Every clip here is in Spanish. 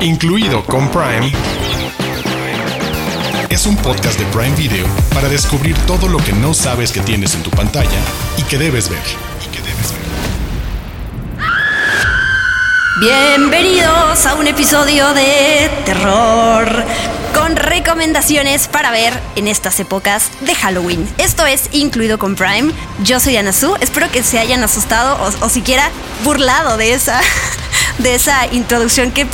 incluido con Prime, es un podcast de Prime Video para descubrir todo lo que no sabes que tienes en tu pantalla y que debes ver. Bienvenidos a un episodio de terror con recomendaciones para ver en estas épocas de Halloween. Esto es incluido con Prime. Yo soy Ana Su. Espero que se hayan asustado o, siquiera burlado de esa, de esa introducción que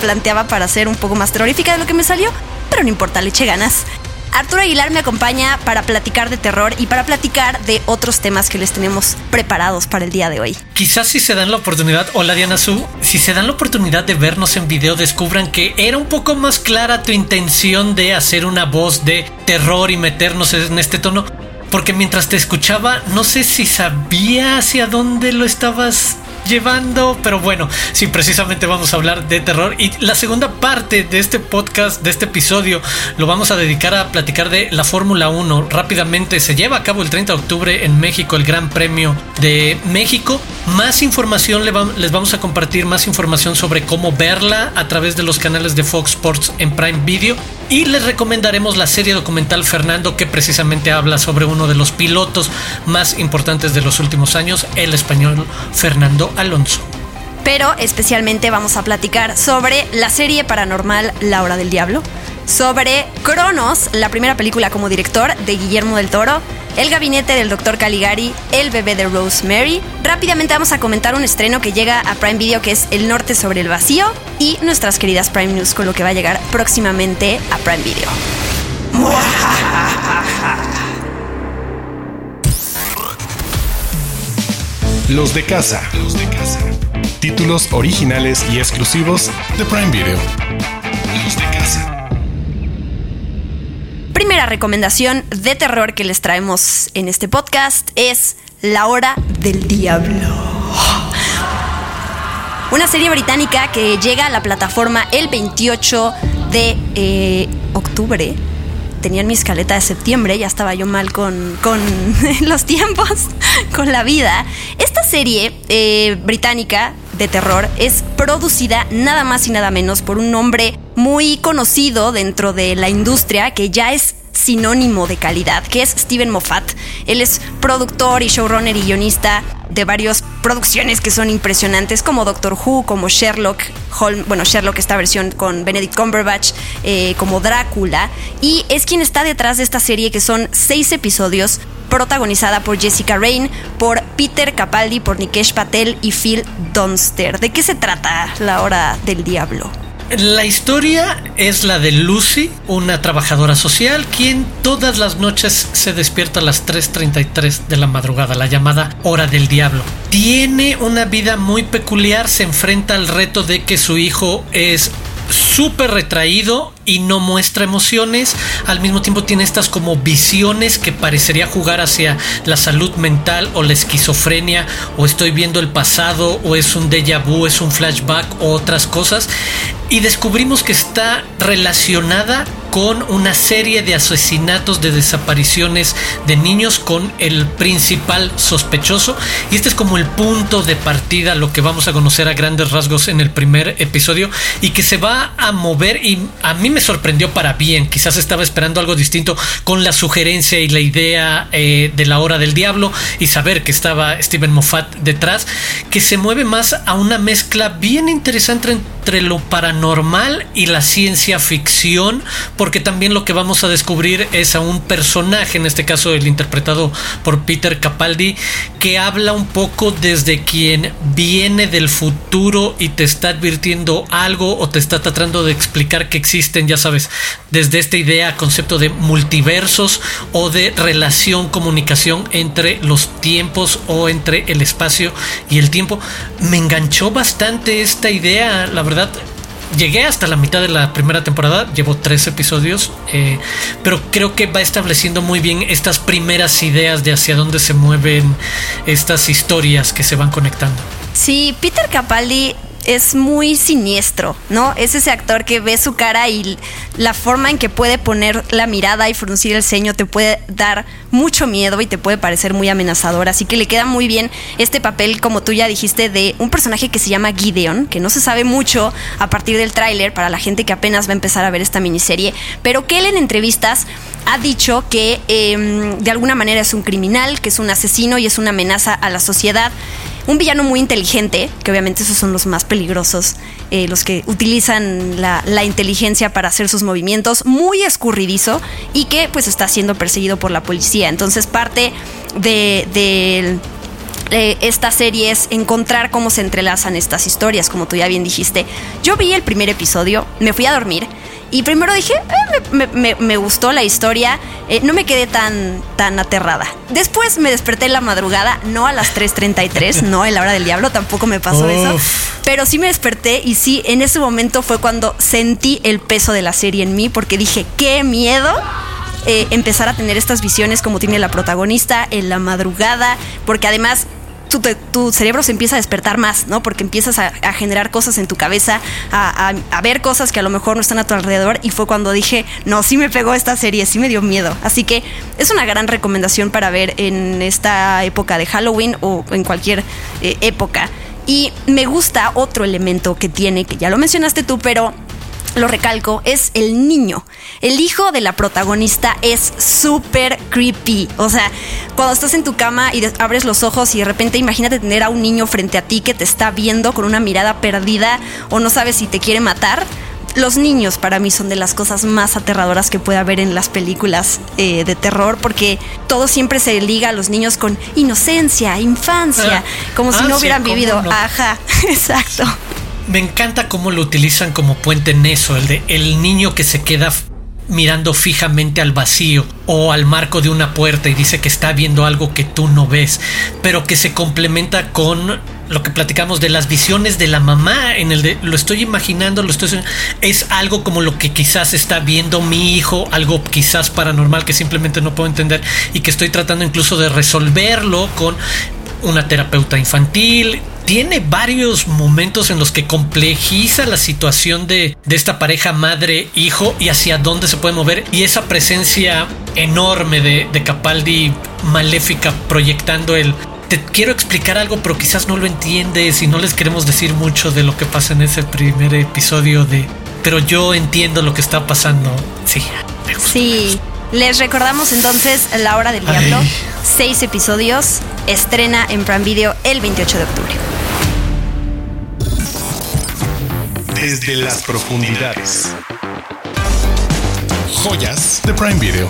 planteaba para ser un poco más terrorífica de lo que me salió. Pero no importa, le eché ganas. Arturo Aguilar me acompaña para platicar de terror y para platicar de otros temas que les tenemos preparados para el día de hoy. Quizás si se dan la oportunidad, hola Diana Su, si se dan la oportunidad de vernos en video, descubran que era un poco más clara tu intención de hacer una voz de terror y meternos en este tono. Porque mientras te escuchaba, no sé si sabía hacia dónde lo estabas llevando, pero bueno, sí, precisamente vamos a hablar de terror y la segunda parte de este podcast, de este episodio, lo vamos a dedicar a platicar de la Fórmula 1. Rápidamente se lleva a cabo el 30 de octubre en México el Gran Premio de México. Más información les vamos a compartir, más información sobre cómo verla a través de los canales de Fox Sports en Prime Video y les recomendaremos la serie documental Fernando que precisamente habla sobre uno de los pilotos más importantes de los últimos años, el español Fernando Alonso. Pero especialmente vamos a platicar sobre la serie paranormal La Hora del Diablo, sobre Cronos, la primera película como director de Guillermo del Toro, El gabinete del Dr. Caligari, El bebé de Rosemary. Rápidamente vamos a comentar un estreno que llega a Prime Video que es El norte sobre el vacío y nuestras queridas Prime News con lo que va a llegar próximamente a Prime Video. Los de casa. Los de casa. Títulos originales y exclusivos de Prime Video. Primera recomendación de terror que les traemos en este podcast es La Hora del Diablo. Una serie británica que llega a la plataforma el 28 de eh, octubre tenían mi escaleta de septiembre, ya estaba yo mal con, los tiempos, con la vida. Esta serie eh, británica de terror es producida nada más y nada menos por un hombre muy conocido dentro de la industria que ya es sinónimo de calidad, que es Steven Moffat. Él es productor y showrunner y guionista de varias producciones que son impresionantes, como Doctor Who, como Sherlock, bueno, Sherlock, esta versión con Benedict Cumberbatch, eh, como Drácula, y es quien está detrás de esta serie que son seis episodios protagonizada por Jessica Rain, por Peter Capaldi, por Nikesh Patel y Phil Dunster. ¿De qué se trata La Hora del Diablo? La historia es la de Lucy, una trabajadora social, quien todas las noches se despierta a las 3.33 de la madrugada, la llamada hora del diablo. Tiene una vida muy peculiar, se enfrenta al reto de que su hijo es súper retraído y no muestra emociones. Al mismo tiempo tiene estas como visiones que parecería jugar hacia la salud mental o la esquizofrenia o estoy viendo el pasado o es un déjà vu, es un flashback o otras cosas. Y descubrimos que está relacionada con una serie de asesinatos, de desapariciones de niños con el principal sospechoso. Y este es como el punto de partida, lo que vamos a conocer a grandes rasgos en el primer episodio y que se va a mover y a mí me sorprendió para bien. Quizás estaba esperando algo distinto con la sugerencia y la idea eh, de la hora del diablo y saber que estaba Steven Moffat detrás, que se mueve más a una mezcla bien interesante entre lo paranormal y la ciencia ficción, porque también lo que vamos a descubrir es a un personaje, en este caso el interpretado por Peter Capaldi, que habla un poco desde quien viene del futuro y te está advirtiendo algo o te está tratando de explicar que existen, ya sabes, desde esta idea, concepto de multiversos o de relación, comunicación entre los tiempos o entre el espacio y el tiempo. Me enganchó bastante esta idea, la verdad llegué hasta la mitad de la primera temporada, llevo tres episodios, eh, pero creo que va estableciendo muy bien estas primeras ideas de hacia dónde se mueven estas historias que se van conectando. Sí, Peter Capaldi es muy siniestro, ¿no? Es ese actor que ve su cara y la forma en que puede poner la mirada y fruncir el ceño te puede dar mucho miedo y te puede parecer muy amenazador. Así que le queda muy bien este papel, como tú ya dijiste, de un personaje que se llama Gideon, que no se sabe mucho a partir del tráiler para la gente que apenas va a empezar a ver esta miniserie, pero que él en entrevistas ha dicho que em, de alguna manera es un criminal, que es un asesino y es una amenaza a la sociedad un villano muy inteligente, que obviamente esos son los más peligrosos, eh, los que utilizan la, inteligencia para hacer sus movimientos, muy escurridizo y que pues está siendo perseguido por la policía. Entonces parte de, de esta serie es encontrar cómo se entrelazan estas historias, como tú ya bien dijiste. Yo vi el primer episodio, me fui a dormir y primero dije, eh, me, gustó la historia, eh, no me quedé tan, tan aterrada. Después me desperté en la madrugada, no a las 3.33, no en la hora del diablo, tampoco me pasó eso. Pero sí me desperté y sí, en ese momento fue cuando sentí el peso de la serie en mí, porque dije, qué miedo. Eh, empezar a tener estas visiones como tiene la protagonista en la madrugada, porque además tu, cerebro se empieza a despertar más, ¿no? Porque empiezas a, generar cosas en tu cabeza, a, ver cosas que a lo mejor no están a tu alrededor. Y fue cuando dije, no, sí me pegó esta serie, sí me dio miedo. Así que es una gran recomendación para ver en esta época de Halloween o en cualquier eh, época. Y me gusta otro elemento que tiene, que ya lo mencionaste tú, pero lo recalco, es el niño. El hijo de la protagonista es súper creepy. O sea, cuando estás en tu cama y abres los ojos y de repente imagínate tener a un niño frente a ti que te está viendo con una mirada perdida o no sabes si te quiere matar. Los niños para mí son de las cosas más aterradoras que puede haber en las películas eh, de terror porque todo siempre se liga a los niños con inocencia, infancia, ah, como si no hubieran vivido. Ajá, exacto me encanta cómo lo utilizan como puente en eso, el de el niño que se queda mirando fijamente al vacío o al marco de una puerta y dice que está viendo algo que tú no ves, pero que se complementa con lo que platicamos de las visiones de la mamá en el de lo estoy imaginando, lo estoy es algo como lo que quizás está viendo mi hijo, algo quizás paranormal que simplemente no puedo entender y que estoy tratando incluso de resolverlo con una terapeuta infantil, tiene varios momentos en los que complejiza la situación de, esta pareja madre-hijo y hacia dónde se puede mover. Y esa presencia enorme de, de Capaldi maléfica proyectando el te quiero explicar algo, pero quizás no lo entiendes y no les queremos decir mucho de lo que pasa en ese primer episodio de. Pero yo entiendo lo que está pasando. Sí, Sí. Les recordamos entonces La Hora del Diablo. Seis episodios. Estrena en Prime Video el 28 de octubre. Desde las profundidades. Joyas de Prime Video.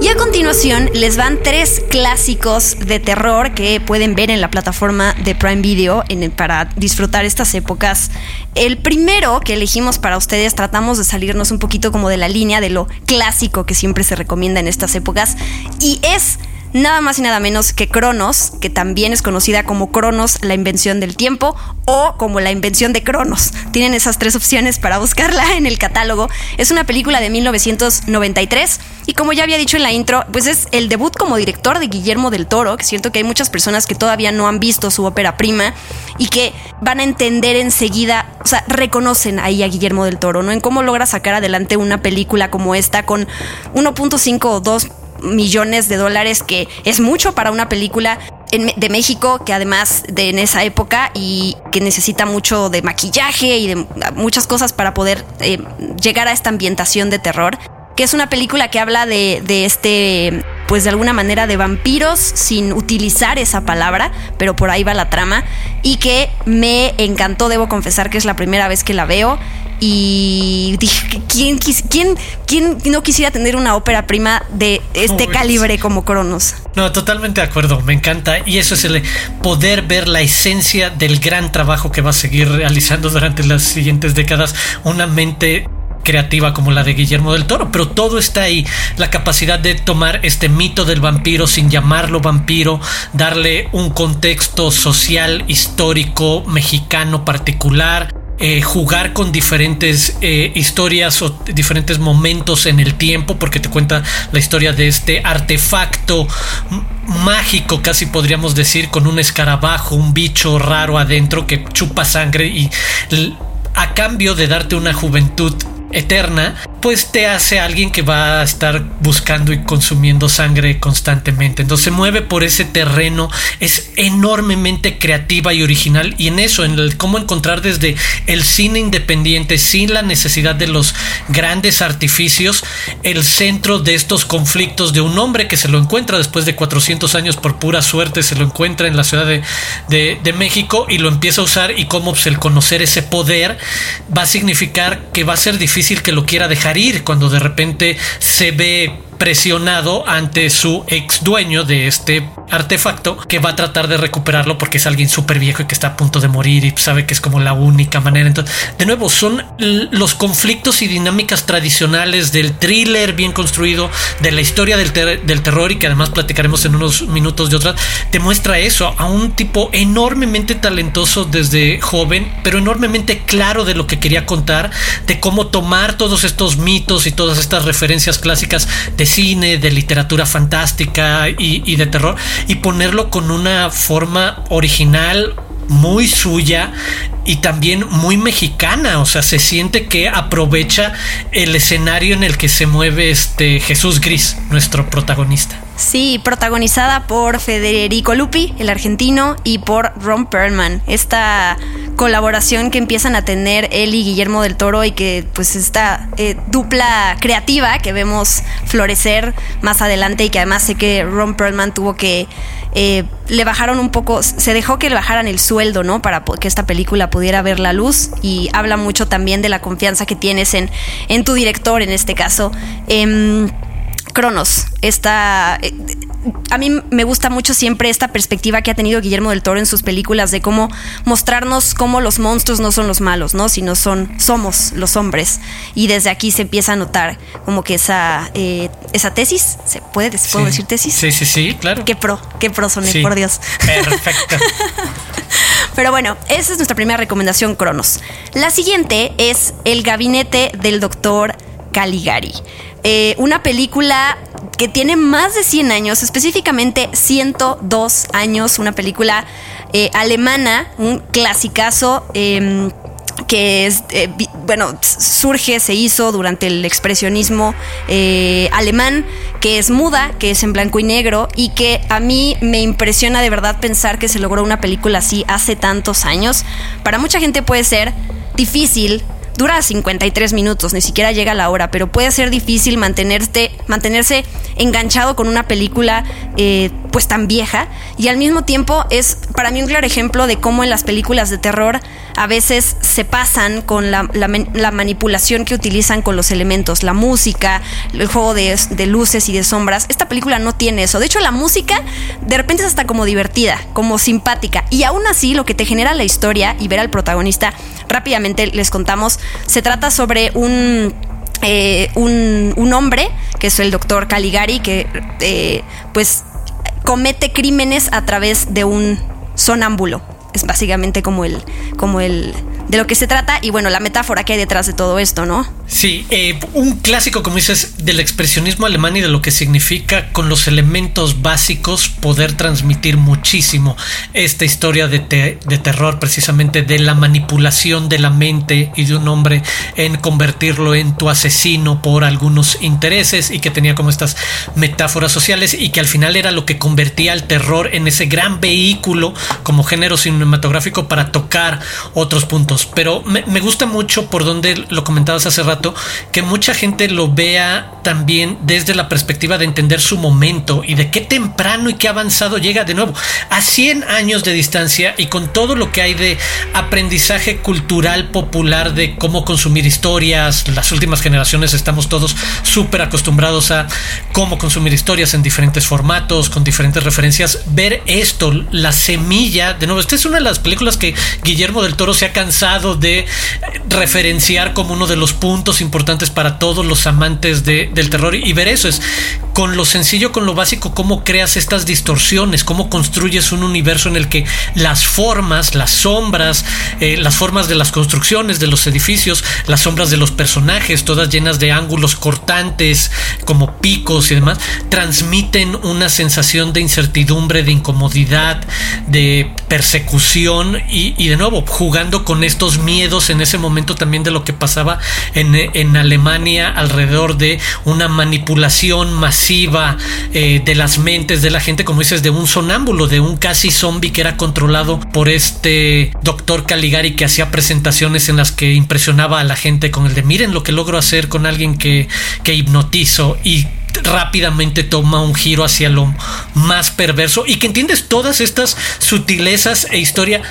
Y a continuación les van tres clásicos de terror que pueden ver en la plataforma de Prime Video para disfrutar estas épocas. El primero que elegimos para ustedes tratamos de salirnos un poquito como de la línea de lo clásico que siempre se recomienda en estas épocas y es nada más y nada menos que Cronos, que también es conocida como Cronos, la invención del tiempo, o como la invención de Cronos. Tienen esas tres opciones para buscarla en el catálogo. Es una película de 1993 y como ya había dicho en la intro, pues es el debut como director de Guillermo del Toro, que siento que hay muchas personas que todavía no han visto su ópera prima y que van a entender enseguida, o sea, reconocen ahí a Guillermo del Toro, ¿no? En cómo logra sacar adelante una película como esta con 1.5 o 2 millones de dólares, que es mucho para una película de México, que además de en esa época y que necesita mucho de maquillaje y de muchas cosas para poder eh, llegar a esta ambientación de terror, que es una película que habla de, de este pues de alguna manera de vampiros sin utilizar esa palabra, pero por ahí va la trama y que me encantó, debo confesar que es la primera vvez que la veo y dije, ¿quién, quién, quién no quisiera tener una ópera prima de este calibre como Cronos? No, totalmente de acuerdo, me encanta. Y eso es el poder ver la esencia del gran trabajo que va a seguir realizando durante las siguientes décadas. Una mente creativa como la de Guillermo del Toro, pero todo está ahí. La capacidad de tomar este mito del vampiro sin llamarlo vampiro, darle un contexto social, histórico, mexicano particular, eh, jugar con diferentes eh, historias o diferentes momentos en el tiempo, porque te cuenta la historia de este artefacto mágico, casi podríamos decir, con un escarabajo, un bicho raro adentro que chupa sangre y a cambio de darte una juventud eterna, pues te hace alguien que va a estar buscando y consumiendo sangre constantemente. Entonces se mueve por ese terreno, es enormemente creativa y original y en eso, en el cómo encontrar desde el cine independiente sin la necesidad de los grandes artificios, el centro de estos conflictos de un hombre que se lo encuentra después de 400 años por pura suerte, se lo encuentra en la Ciudad de, México y lo empieza a usar y cómo pues, el conocer ese poder va a significar que va a ser difícil que lo quiera dejar ir cuando de repente se ve presionado ante su ex dueño de este artefacto que va a tratar de recuperarlo porque es alguien súper viejo y que está a punto de morir y sabe que es como la única manera. Entonces, de nuevo, son los conflictos y dinámicas tradicionales del thriller bien construido, de la historia del, del terror y que además platicaremos en unos minutos de otra, te muestra eso a un tipo enormemente talentoso desde joven, pero enormemente claro de lo que quería contar, de cómo tomar todos estos mitos y todas estas referencias clásicas de cine, de literatura fantástica y, de terror y ponerlo con una forma original muy suya y también muy mexicana, o sea, se siente que aprovecha el escenario en el que se mueve este Jesús Gris, nuestro protagonista. Sí, protagonizada por Federico Lupi, el argentino, y por Ron Perlman. Esta colaboración que empiezan a tener él y Guillermo del Toro y que pues esta eh, dupla creativa que vemos florecer más adelante y que además sé que Ron Perlman tuvo que eh, le bajaron un poco, se dejó que le bajaran el sueldo, ¿no? Para que esta película pudiera ver la luz y habla mucho también de la confianza que tienes en, en tu director en este caso. Em, Cronos, esta... Eh, a mí me gusta mucho siempre esta perspectiva que ha tenido Guillermo del Toro en sus películas de cómo mostrarnos cómo los monstruos no son los malos, ¿no? Sino son, somos los hombres. Y desde aquí se empieza a notar como que esa, eh, esa tesis, ¿se puede ¿puedo decir tesis? Sí, sí, sí, claro. Qué pro, qué pro soné, por Dios. Perfecto. Pero bueno, esa es nuestra primera recomendación, Cronos. La siguiente es El gabinete del doctor Caligari. Eh, una película que tiene más de 100 años, específicamente 102 años, una película eh, alemana, un clasicazo. Em, que es, eh, bueno, surge, se hizo durante el expresionismo alemán, que es muda, que es en blanco y negro, y que a mí me impresiona de verdad pensar que se logró una película así hace tantos años. Para mucha gente puede ser difícil dura 53 minutos, ni siquiera llega la hora, pero puede ser difícil mantenerte, mantenerse enganchado con una película eh, pues tan vieja y al mismo tiempo es para mí un claro ejemplo de cómo en las películas de terror a veces se pasan con la, manipulación que utilizan con los elementos, la música, el juego de, de, luces y de sombras. Esta película no tiene eso. De hecho, la música de repente es hasta como divertida, como simpática. Y aún así, lo que te genera la historia y ver al protagonista, rápidamente les contamos, se trata sobre un eh, un, hombre, que es el doctor Caligari, que eh, pues comete crímenes a través de un sonámbulo. Es básicamente como el, como el, de lo que se trata y bueno, la metáfora que hay detrás de todo esto, ¿no? Sí, eh, un clásico, como dices, del expresionismo alemán y de lo que significa con los elementos básicos poder transmitir muchísimo esta historia de, de terror, precisamente de la manipulación de la mente y de un hombre en convertirlo en tu asesino por algunos intereses y que tenía como estas metáforas sociales y que al final era lo que convertía al terror en ese gran vehículo como género cinematográfico para tocar otros puntos. Pero me, me gusta mucho por donde lo comentabas hace rato que mucha gente lo vea también desde la perspectiva de entender su momento y de qué temprano y qué avanzado llega de nuevo a 100 años de distancia y con todo lo que hay de aprendizaje cultural popular de cómo consumir historias. Las últimas generaciones estamos todos súper acostumbrados a cómo consumir historias en diferentes formatos, con diferentes referencias. Ver esto, la semilla, de nuevo, esta es una de las películas que Guillermo del Toro se ha cansado de referenciar como uno de los puntos importantes para todos los amantes del terror y ver eso es con lo sencillo, con lo básico, cómo creas estas distorsiones, cómo construyes un universo en el que las formas, las sombras, eh, las formas de las construcciones, de los edificios, las sombras de los personajes, todas llenas de ángulos cortantes, como picos y demás, transmiten una sensación de incertidumbre, de incomodidad, de persecución y, y de nuevo, jugando con estos miedos en ese momento también de lo que pasaba en, en Alemania alrededor de una manipulación masiva eh, de las mentes de la gente, como dices, de un sonámbulo, de un casi zombie que era controlado por este doctor Caligari que hacía presentaciones en las que impresionaba a la gente con el de miren lo que logro hacer con alguien que, que hipnotizo y rápidamente toma un giro hacia lo más perverso y que entiendes todas estas sutilezas e historia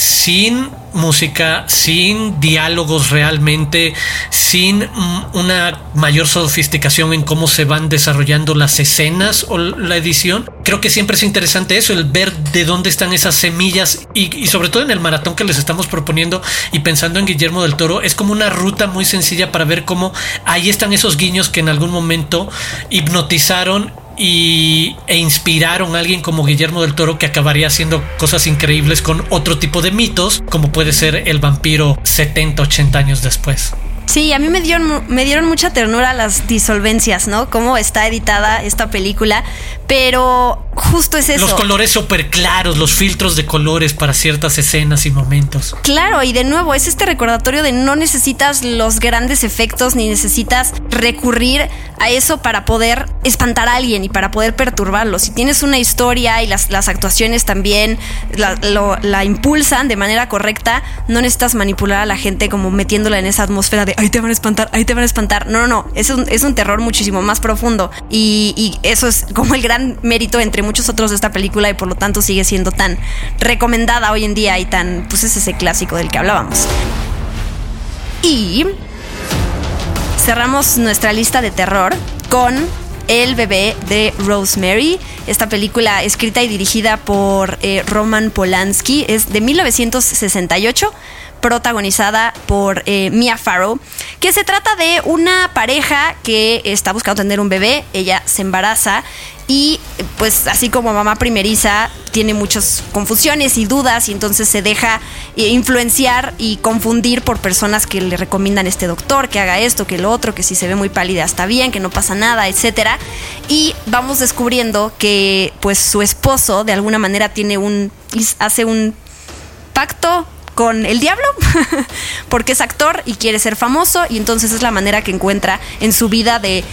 sin música, sin diálogos realmente, sin una mayor sofisticación en cómo se van desarrollando las escenas o la edición. Creo que siempre es interesante eso, el ver de dónde están esas semillas y, sobre todo en el maratón que les estamos proponiendo y pensando en Guillermo del Toro, es como una ruta muy sencilla para ver cómo ahí están esos guiños que en algún momento hipnotizaron y, e inspiraron a alguien como Guillermo del Toro que acabaría haciendo cosas increíbles con otro tipo de mitos, como puede ser el vampiro 70, 80 años después. Sí, a mí me dieron, me dieron mucha ternura las disolvencias, ¿no? Cómo está editada esta película, pero justo es eso. Los colores súper claros, los filtros de colores para ciertas escenas y momentos. Claro, y de nuevo, es este recordatorio de no necesitas los grandes efectos ni necesitas recurrir a eso para poder espantar a alguien y para poder perturbarlo. Si tienes una historia y las, las actuaciones también la, la impulsan de manera correcta, no necesitas manipular a la gente como metiéndola en esa atmósfera de ahí te van a espantar, ahí te van a espantar. No, no, no, es un, es un terror muchísimo más profundo y, y eso es como el gran mérito entre muchos otros de esta película y por lo tanto sigue siendo tan recomendada hoy en día y tan, pues es ese clásico del que hablábamos. Y cerramos nuestra lista de terror con El bebé de Rosemary. Esta película escrita y dirigida por eh, Roman Polanski es de 1968 protagonizada por eh, Mia Farrow, que se trata de una pareja que está buscando tener un bebé, ella se embaraza y pues así como mamá primeriza tiene muchas confusiones y dudas y entonces se deja eh, influenciar y confundir por personas que le recomiendan este doctor que haga esto, que lo otro, que si se ve muy pálida está bien, que no pasa nada, etcétera. Y vamos descubriendo que pues su esposo de alguna manera tiene un hace un pacto con el diablo, porque es actor y quiere ser famoso y entonces es la manera que encuentra en su vida de,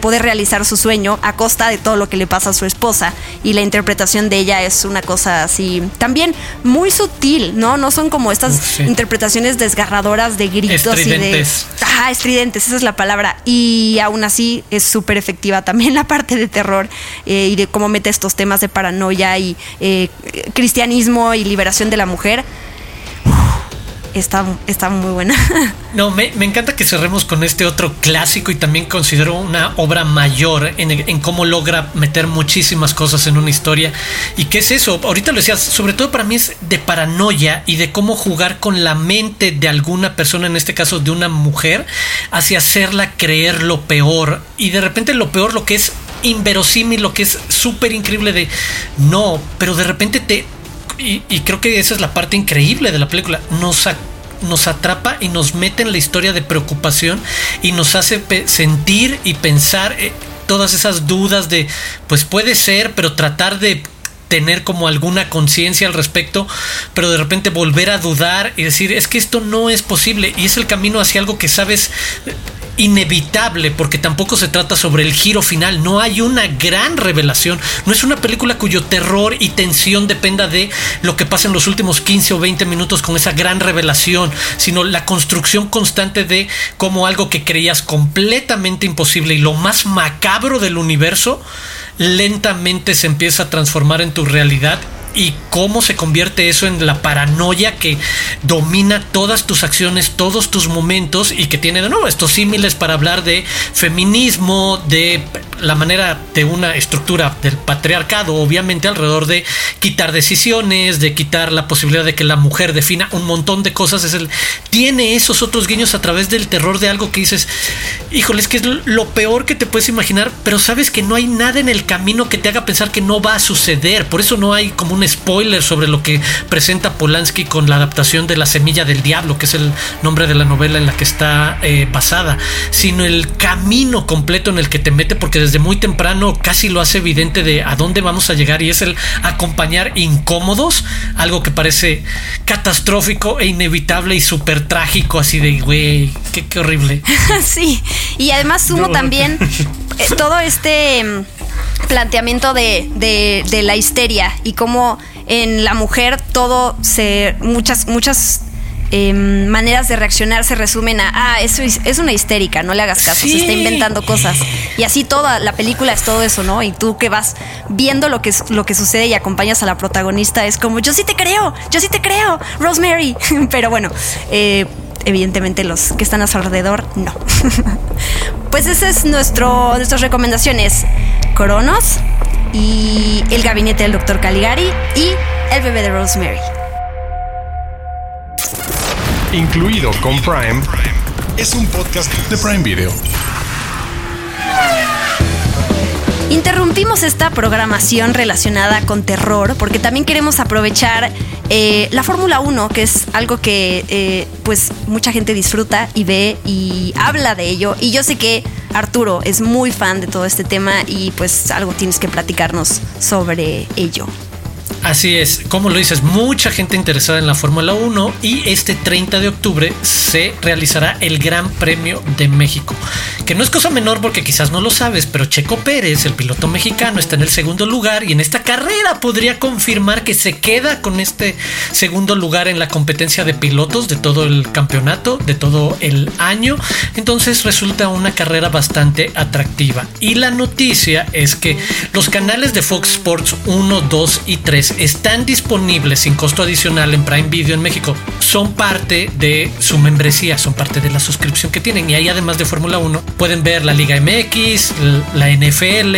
poder realizar su sueño a costa de todo lo que le pasa a su esposa y la interpretación de ella es una cosa así también muy sutil, ¿no? No son como estas interpretaciones desgarradoras de gritos y de... Ajá, estridentes, esa es la palabra. Y aún así es súper efectiva también la parte de terror eh, y de cómo mete estos temas de paranoia y eh, cristianismo y liberación de la mujer está, está muy buena. No, me, encanta que cerremos con este otro clásico y también considero una obra mayor en, cómo logra meter muchísimas cosas en una historia. ¿Y qué es eso? Ahorita lo decías, sobre todo para mí es de paranoia y de cómo jugar con la mente de alguna persona, en este caso de una mujer, hacia hacerla creer lo peor. Y de repente lo peor, lo que es inverosímil, lo que es súper increíble de no, pero de repente te y, creo que esa es la parte increíble de la película, nos, nos atrapa y nos mete en la historia de preocupación y nos hace sentir y pensar eh, todas esas dudas de, pues puede ser, pero tratar de tener como alguna conciencia al respecto, pero de repente volver a dudar y decir, es que esto no es posible y es el camino hacia algo que sabes inevitable, porque tampoco se trata sobre el giro final, no hay una gran revelación, no es una película cuyo terror y tensión dependa de lo que pasa en los últimos 15 o 20 minutos con esa gran revelación, sino la construcción constante de cómo algo que creías completamente imposible y lo más macabro del universo, lentamente se empieza a transformar en tu realidad y cómo se convierte eso en la paranoia que domina todas tus acciones, todos tus momentos y que tiene de nuevo estos símiles para hablar de feminismo, de la manera de una estructura del patriarcado, obviamente alrededor de quitar decisiones, de quitar la posibilidad de que la mujer defina un montón de cosas, es el tiene esos otros guiños a través del terror de algo que dices, híjole, es que es lo peor que te puedes imaginar, pero sabes que no hay nada en el camino que te haga pensar que no va a suceder, por eso no hay como un spoiler sobre lo que presenta Polanski con la adaptación de La Semilla del Diablo, que es el nombre de la novela en la que está eh, basada, sino el camino completo en el que te mete, porque desde muy temprano casi lo hace evidente de a dónde vamos a llegar y es el acompañar incómodos, algo que parece catastrófico e inevitable y súper trágico, así de, güey, qué, horrible. sí, y además sumo también eh, todo este mm, planteamiento de, de, la histeria y cómo en la mujer todo se muchas muchas Em, maneras de reaccionar se resumen a, ah, eso es, una histérica, no le hagas caso, se está inventando cosas. Y así toda la película es todo eso, ¿no? Y tú que vas viendo lo que, lo que sucede y acompañas a la protagonista, es como, yo sí te creo, yo sí te creo, Rosemary. Pero bueno, eh, evidentemente los que están a su alrededor, no. pues ese es nuestro, nuestras recomendaciones. Coronos y El gabinete del doctor Caligari y El bebé de Rosemary incluido con Prime, es un podcast de Prime Video. Interrumpimos esta programación relacionada con terror porque también queremos aprovechar eh, la Fórmula 1, que es algo que eh, pues mucha gente disfruta y ve y habla de ello. Y yo sé que Arturo es muy fan de todo este tema y pues algo tienes que platicarnos sobre ello. Así es, como lo dices, mucha gente interesada en la Fórmula 1 y este 30 de octubre se realizará el Gran Premio de México, que no es cosa menor porque quizás no lo sabes, pero Checo Pérez, el piloto mexicano, está en el segundo lugar y en esta carrera podría confirmar que se queda con este segundo lugar en la competencia de pilotos de todo el campeonato, de todo el año, entonces resulta una carrera bastante atractiva. Y la noticia es que los canales de Fox Sports 1, 2 y 3 están disponibles sin costo adicional en Prime Video en México. Son parte de su membresía, son parte de la suscripción que tienen. Y ahí además de Fórmula 1 pueden ver la Liga MX, la NFL,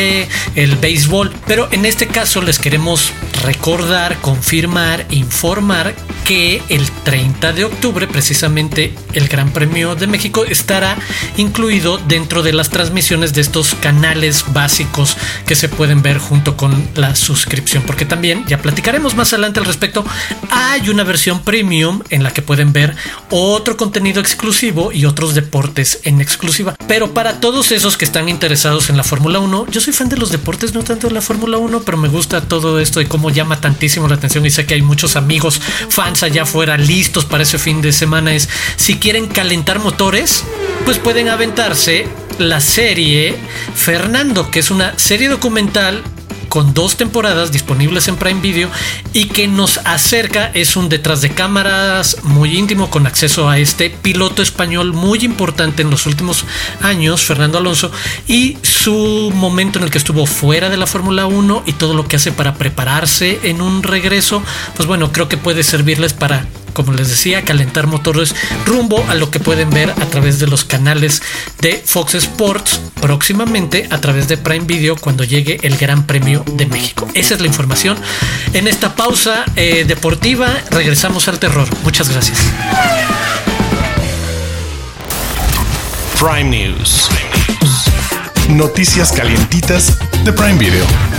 el béisbol. Pero en este caso les queremos recordar, confirmar, informar que el 30 de octubre precisamente el Gran Premio de México estará incluido dentro de las transmisiones de estos canales básicos que se pueden ver junto con la suscripción. Porque también ya platicaremos más adelante al respecto. Hay una versión premium en la que pueden ver otro contenido exclusivo y otros deportes en exclusiva. Pero para todos esos que están interesados en la Fórmula 1, yo soy fan de los deportes, no tanto de la Fórmula 1, pero me gusta todo esto y cómo llama tantísimo la atención y sé que hay muchos amigos, fans allá afuera listos para ese fin de semana. Es si quieren calentar motores, pues pueden aventarse la serie Fernando, que es una serie documental con dos temporadas disponibles en Prime Video y que nos acerca, es un detrás de cámaras muy íntimo con acceso a este piloto español muy importante en los últimos años, Fernando Alonso, y su momento en el que estuvo fuera de la Fórmula 1 y todo lo que hace para prepararse en un regreso, pues bueno, creo que puede servirles para como les decía, calentar motores rumbo a lo que pueden ver a través de los canales de Fox Sports próximamente a través de Prime Video cuando llegue el Gran Premio de México. Esa es la información. En esta pausa eh, deportiva regresamos al terror. Muchas gracias. Prime News. Noticias calientitas de Prime Video.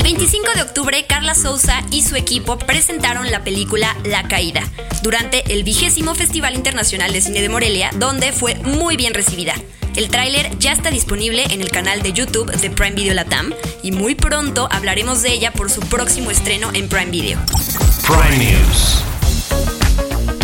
El 25 de octubre, Carla Souza y su equipo presentaron la película La Caída durante el vigésimo Festival Internacional de Cine de Morelia, donde fue muy bien recibida. El tráiler ya está disponible en el canal de YouTube de Prime Video Latam y muy pronto hablaremos de ella por su próximo estreno en Prime Video. Prime News.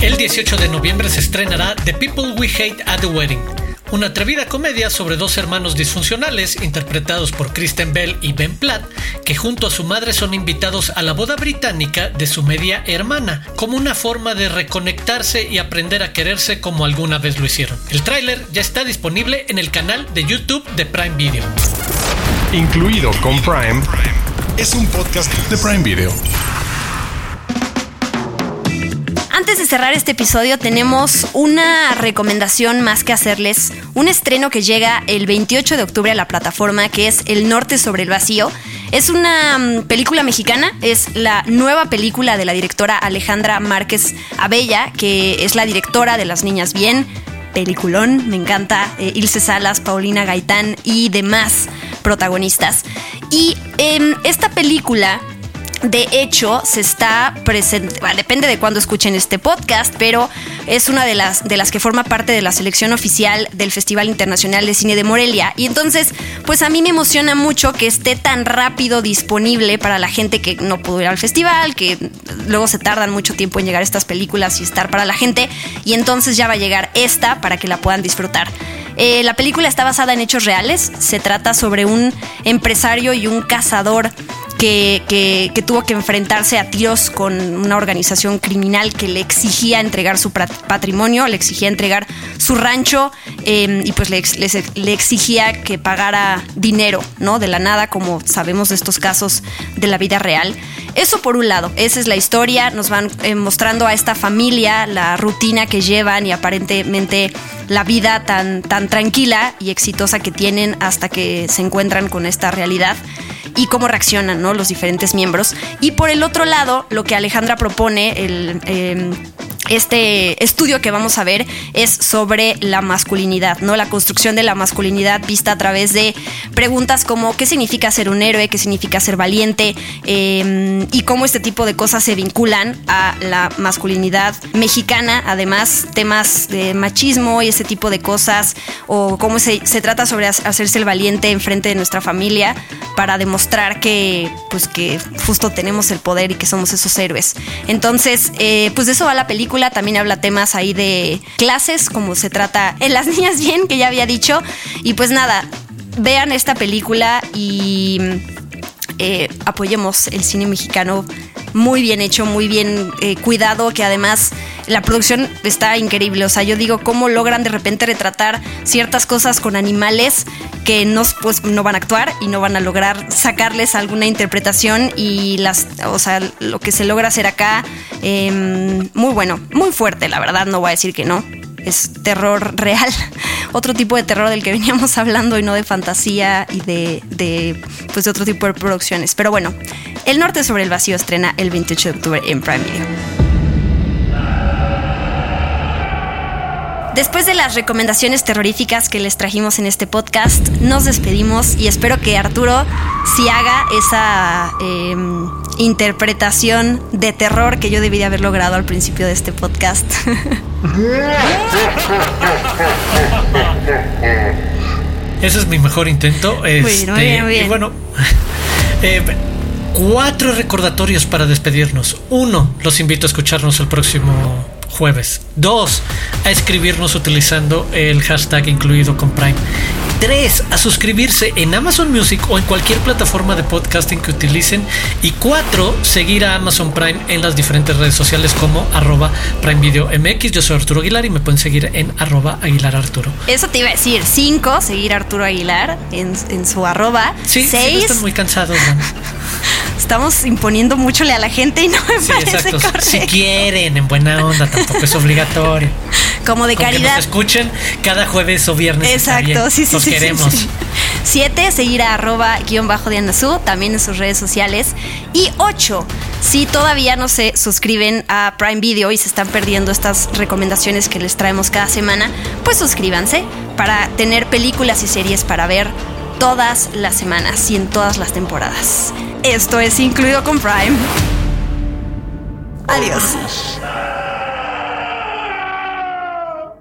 El 18 de noviembre se estrenará The People We Hate at the Wedding una atrevida comedia sobre dos hermanos disfuncionales interpretados por Kristen Bell y Ben Platt, que junto a su madre son invitados a la boda británica de su media hermana, como una forma de reconectarse y aprender a quererse como alguna vez lo hicieron. El tráiler ya está disponible en el canal de YouTube de Prime Video. incluido con Prime, es un podcast de Prime Video. De cerrar este episodio tenemos una recomendación más que hacerles, un estreno que llega el 28 de octubre a la plataforma que es El Norte sobre el Vacío. Es una mm, película mexicana, es la nueva película de la directora Alejandra Márquez Abella, que es la directora de Las Niñas Bien, peliculón, me encanta, eh, Ilse Salas, Paulina Gaitán y demás protagonistas. Y em, esta película de hecho, se está presente, depende de cuándo escuchen este podcast, pero es una de las, de las que forma parte de la selección oficial del Festival Internacional de Cine de Morelia. Y entonces, pues a mí me emociona mucho que esté tan rápido disponible para la gente que no pudo ir al festival, que luego se tardan mucho tiempo en llegar estas películas y estar para la gente. Y entonces ya va a llegar esta para que la puedan disfrutar. Eh, la película está basada en hechos reales. Se trata sobre un empresario y un cazador que, tuvo que enfrentarse a tiros con una organización criminal que le exigía entregar su patrimonio, le exigía entregar su rancho em, y pues le, exigía que pagara dinero, ¿no? De la nada, como sabemos de estos casos de la vida real. Eso por un lado, esa es la historia, nos van eh, mostrando a esta familia la rutina que llevan y aparentemente la vida tan, tan tranquila y exitosa que tienen hasta que se encuentran con esta realidad y cómo reaccionan ¿no? los diferentes miembros. Y por el otro lado, lo que Alejandra propone, el... Em, este estudio que vamos a ver es sobre la masculinidad, ¿no? La construcción de la masculinidad vista a través de preguntas como qué significa ser un héroe, qué significa ser valiente em, y cómo este tipo de cosas se vinculan a la masculinidad mexicana. Además, temas de machismo y ese tipo de cosas o cómo se, se trata sobre hacerse el valiente en frente de nuestra familia para demostrar que, pues, que justo tenemos el poder y que somos esos héroes. Entonces, eh, pues de eso va la película. También habla temas ahí de clases, como se trata en Las Niñas Bien, que ya había dicho. Y pues nada, vean esta película y eh, apoyemos el cine mexicano muy bien hecho, muy bien eh, cuidado, que además la producción está increíble. O sea, yo digo, cómo logran de repente retratar ciertas cosas con animales que no, pues, no van a actuar y no van a lograr sacarles alguna interpretación y las, o sea, lo que se logra hacer acá, em, muy bueno, muy fuerte, la verdad, no voy a decir que no. Es terror real, otro tipo de terror del que veníamos hablando y no de fantasía y de, de, pues de otro tipo de producciones. Pero bueno, El Norte sobre el Vacío estrena el 28 de octubre en Prime Video. Después de las recomendaciones terroríficas que les trajimos en este podcast, nos despedimos y espero que Arturo sí haga esa em, interpretación de terror que yo debí de haber logrado al principio de este podcast. Ese es mi mejor intento. Este, y bueno, eh, cuatro recordatorios para despedirnos. Uno, los invito a escucharnos el próximo jueves. Dos, a escribirnos utilizando el hashtag incluido con Prime. Tres, a suscribirse en Amazon Music o en cualquier plataforma de podcasting que utilicen. Y cuatro, seguir a Amazon Prime en las diferentes redes sociales como arroba Prime Video MX. Yo soy Arturo Aguilar y me pueden seguir en arroba Aguilar Arturo. Eso te iba a decir. Cinco, seguir a Arturo Aguilar en, su arroba. Sí, Seis. están muy cansados. Estamos imponiendo muchole a la gente y no me parece Correcto. Si quieren, en buena onda, tampoco es obligatorio. Como de caridad. Que nos escuchen cada jueves o viernes. Exacto, sí, sí, sí, queremos. Siete, seguir a arroba guion bajo de Anazú, también en sus redes sociales. Y ocho, si todavía no se suscriben a Prime Video y se están perdiendo estas recomendaciones que les traemos cada semana, pues suscríbanse para tener películas y series para ver todas las semanas y en todas las temporadas. Esto es incluido con Prime. Adiós.